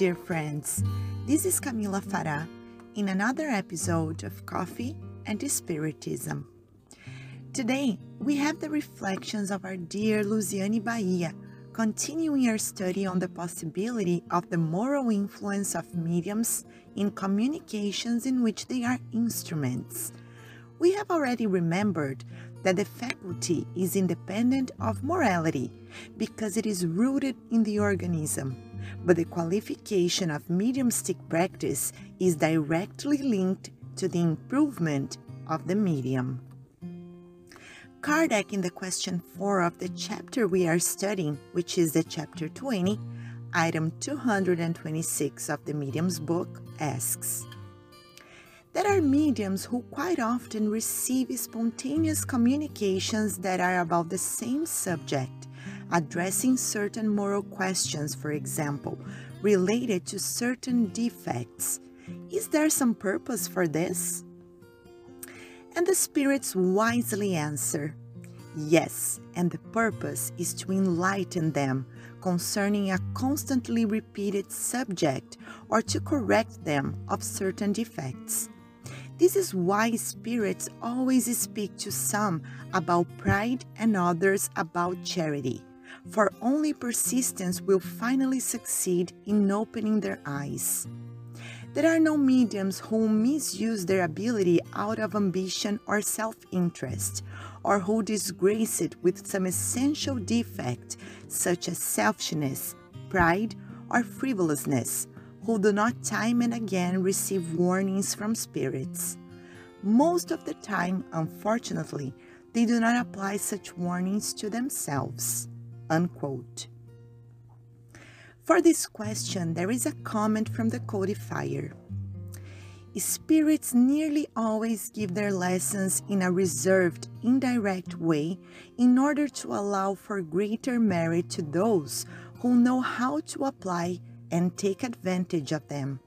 dear friends. This is Camila Farah in another episode of Coffee and Spiritism. Today, we have the reflections of our dear Luciane Bahia, continuing our study on the possibility of the moral influence of mediums in communications in which they are instruments. We have already remembered that the faculty is independent of morality because it is rooted in the organism, but the qualification of mediumstic practice is directly linked to the improvement of the medium. Kardec, in the question 4 of the chapter we are studying, which is the chapter 20, item 226 of the Medium's book, asks there are mediums who quite often receive spontaneous communications that are about the same subject, addressing certain moral questions, for example, related to certain defects. Is there some purpose for this? And the spirits wisely answer, Yes, and the purpose is to enlighten them concerning a constantly repeated subject or to correct them of certain defects. This is why spirits always speak to some about pride and others about charity, for only persistence will finally succeed in opening their eyes. There are no mediums who misuse their ability out of ambition or self interest, or who disgrace it with some essential defect, such as selfishness, pride, or frivolousness, who do not time and again receive warnings from spirits. Most of the time, unfortunately, they do not apply such warnings to themselves. Unquote. For this question, there is a comment from the codifier. Spirits nearly always give their lessons in a reserved, indirect way in order to allow for greater merit to those who know how to apply and take advantage of them.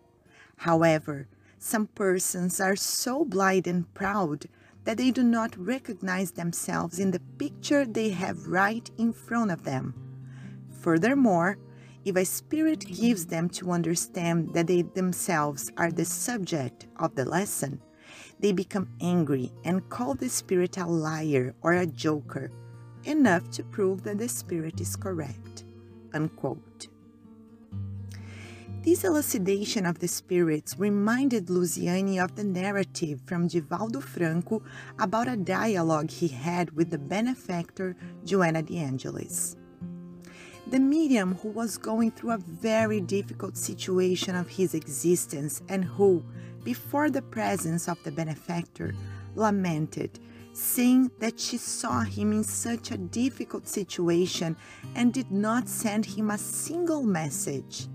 However, some persons are so blind and proud that they do not recognize themselves in the picture they have right in front of them. Furthermore, if a spirit gives them to understand that they themselves are the subject of the lesson, they become angry and call the spirit a liar or a joker, enough to prove that the spirit is correct. Unquote. This elucidation of the spirits reminded Luciane of the narrative from Divaldo Franco about a dialogue he had with the benefactor Joanna de Angelis. The medium who was going through a very difficult situation of his existence and who, before the presence of the benefactor, lamented, saying that she saw him in such a difficult situation and did not send him a single message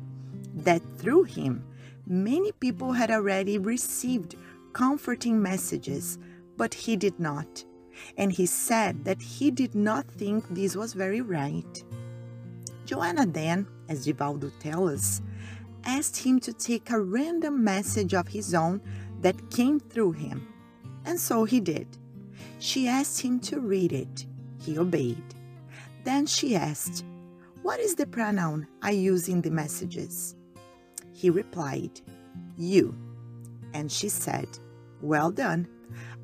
that through him, many people had already received comforting messages, but he did not. And he said that he did not think this was very right. Joanna then, as Divaldo tells us, asked him to take a random message of his own that came through him. And so he did. She asked him to read it. He obeyed. Then she asked, What is the pronoun I use in the messages? He replied, You. And she said, Well done.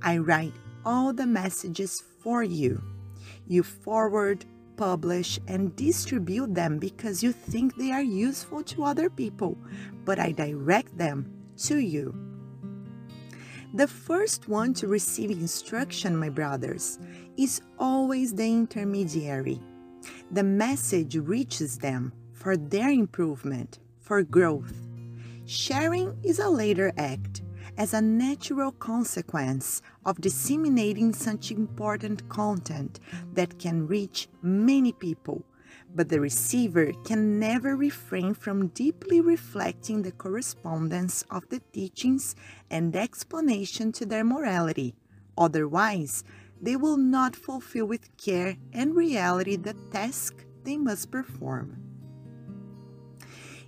I write all the messages for you. You forward, publish, and distribute them because you think they are useful to other people, but I direct them to you. The first one to receive instruction, my brothers, is always the intermediary. The message reaches them for their improvement, for growth. Sharing is a later act as a natural consequence of disseminating such important content that can reach many people, but the receiver can never refrain from deeply reflecting the correspondence of the teachings and explanation to their morality. Otherwise, they will not fulfill with care and reality the task they must perform.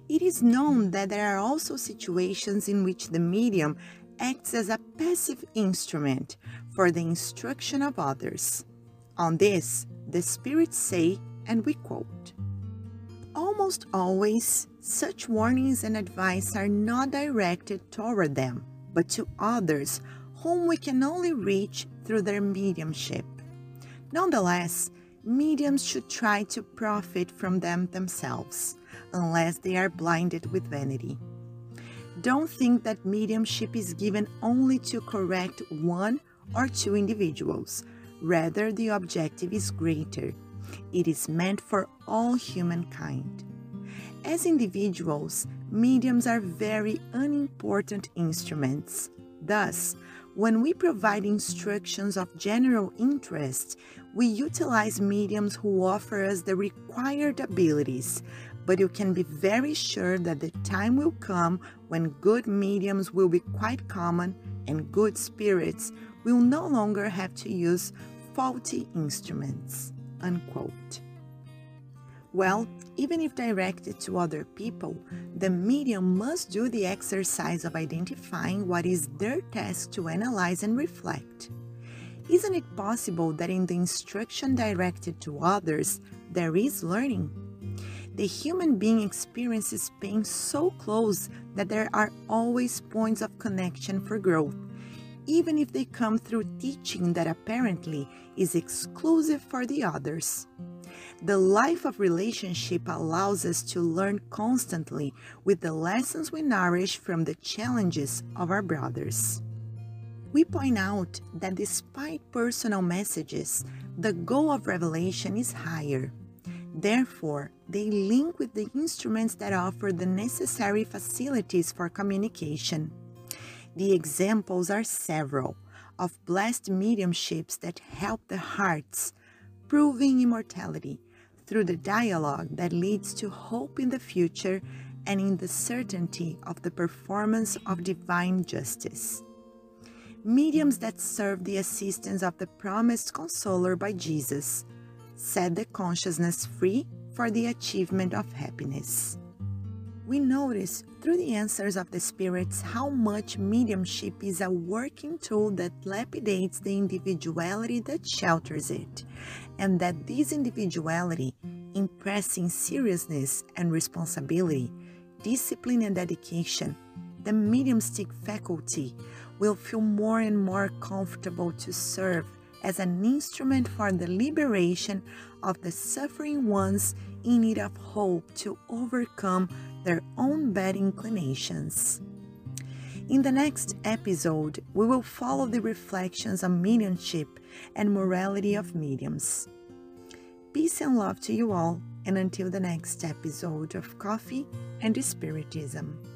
It is known that there are also situations in which the medium acts as a passive instrument for the instruction of others. On this, the spirits say, and we quote, Almost always, such warnings and advice are not directed toward them, but to others whom we can only reach through their mediumship. Nonetheless, mediums should try to profit from them themselves, unless they are blinded with vanity. Don't think that mediumship is given only to correct one or two individuals. Rather, the objective is greater. It is meant for all humankind. As individuals, mediums are very unimportant instruments. Thus, when we provide instructions of general interest, we utilize mediums who offer us the required abilities, but you can be very sure that the time will come when good mediums will be quite common and good spirits will no longer have to use faulty instruments. Unquote. Well, even if directed to other people, the medium must do the exercise of identifying what is their task to analyze and reflect. Isn't it possible that in the instruction directed to others, there is learning? The human being experiences pain so close that there are always points of connection for growth, even if they come through teaching that apparently is exclusive for the others. The life of relationship allows us to learn constantly with the lessons we nourish from the challenges of our brothers. We point out that despite personal messages, the goal of revelation is higher. Therefore, they link with the instruments that offer the necessary facilities for communication. The examples are several of blessed mediumships that help the hearts, proving immortality through the dialogue that leads to hope in the future and in the certainty of the performance of divine justice. Mediums that serve the assistance of the promised consoler by Jesus set the consciousness free for the achievement of happiness. We notice through the answers of the spirits how much mediumship is a working tool that lapidates the individuality that shelters it, and that this individuality, impressing seriousness and responsibility, discipline and dedication, the mediumstic faculty will feel more and more comfortable to serve as an instrument for the liberation of the suffering ones in need of hope to overcome their own bad inclinations. In the next episode, we will follow the reflections on mediumship and morality of mediums. Peace and love to you all, and until the next episode of Coffee and Spiritism.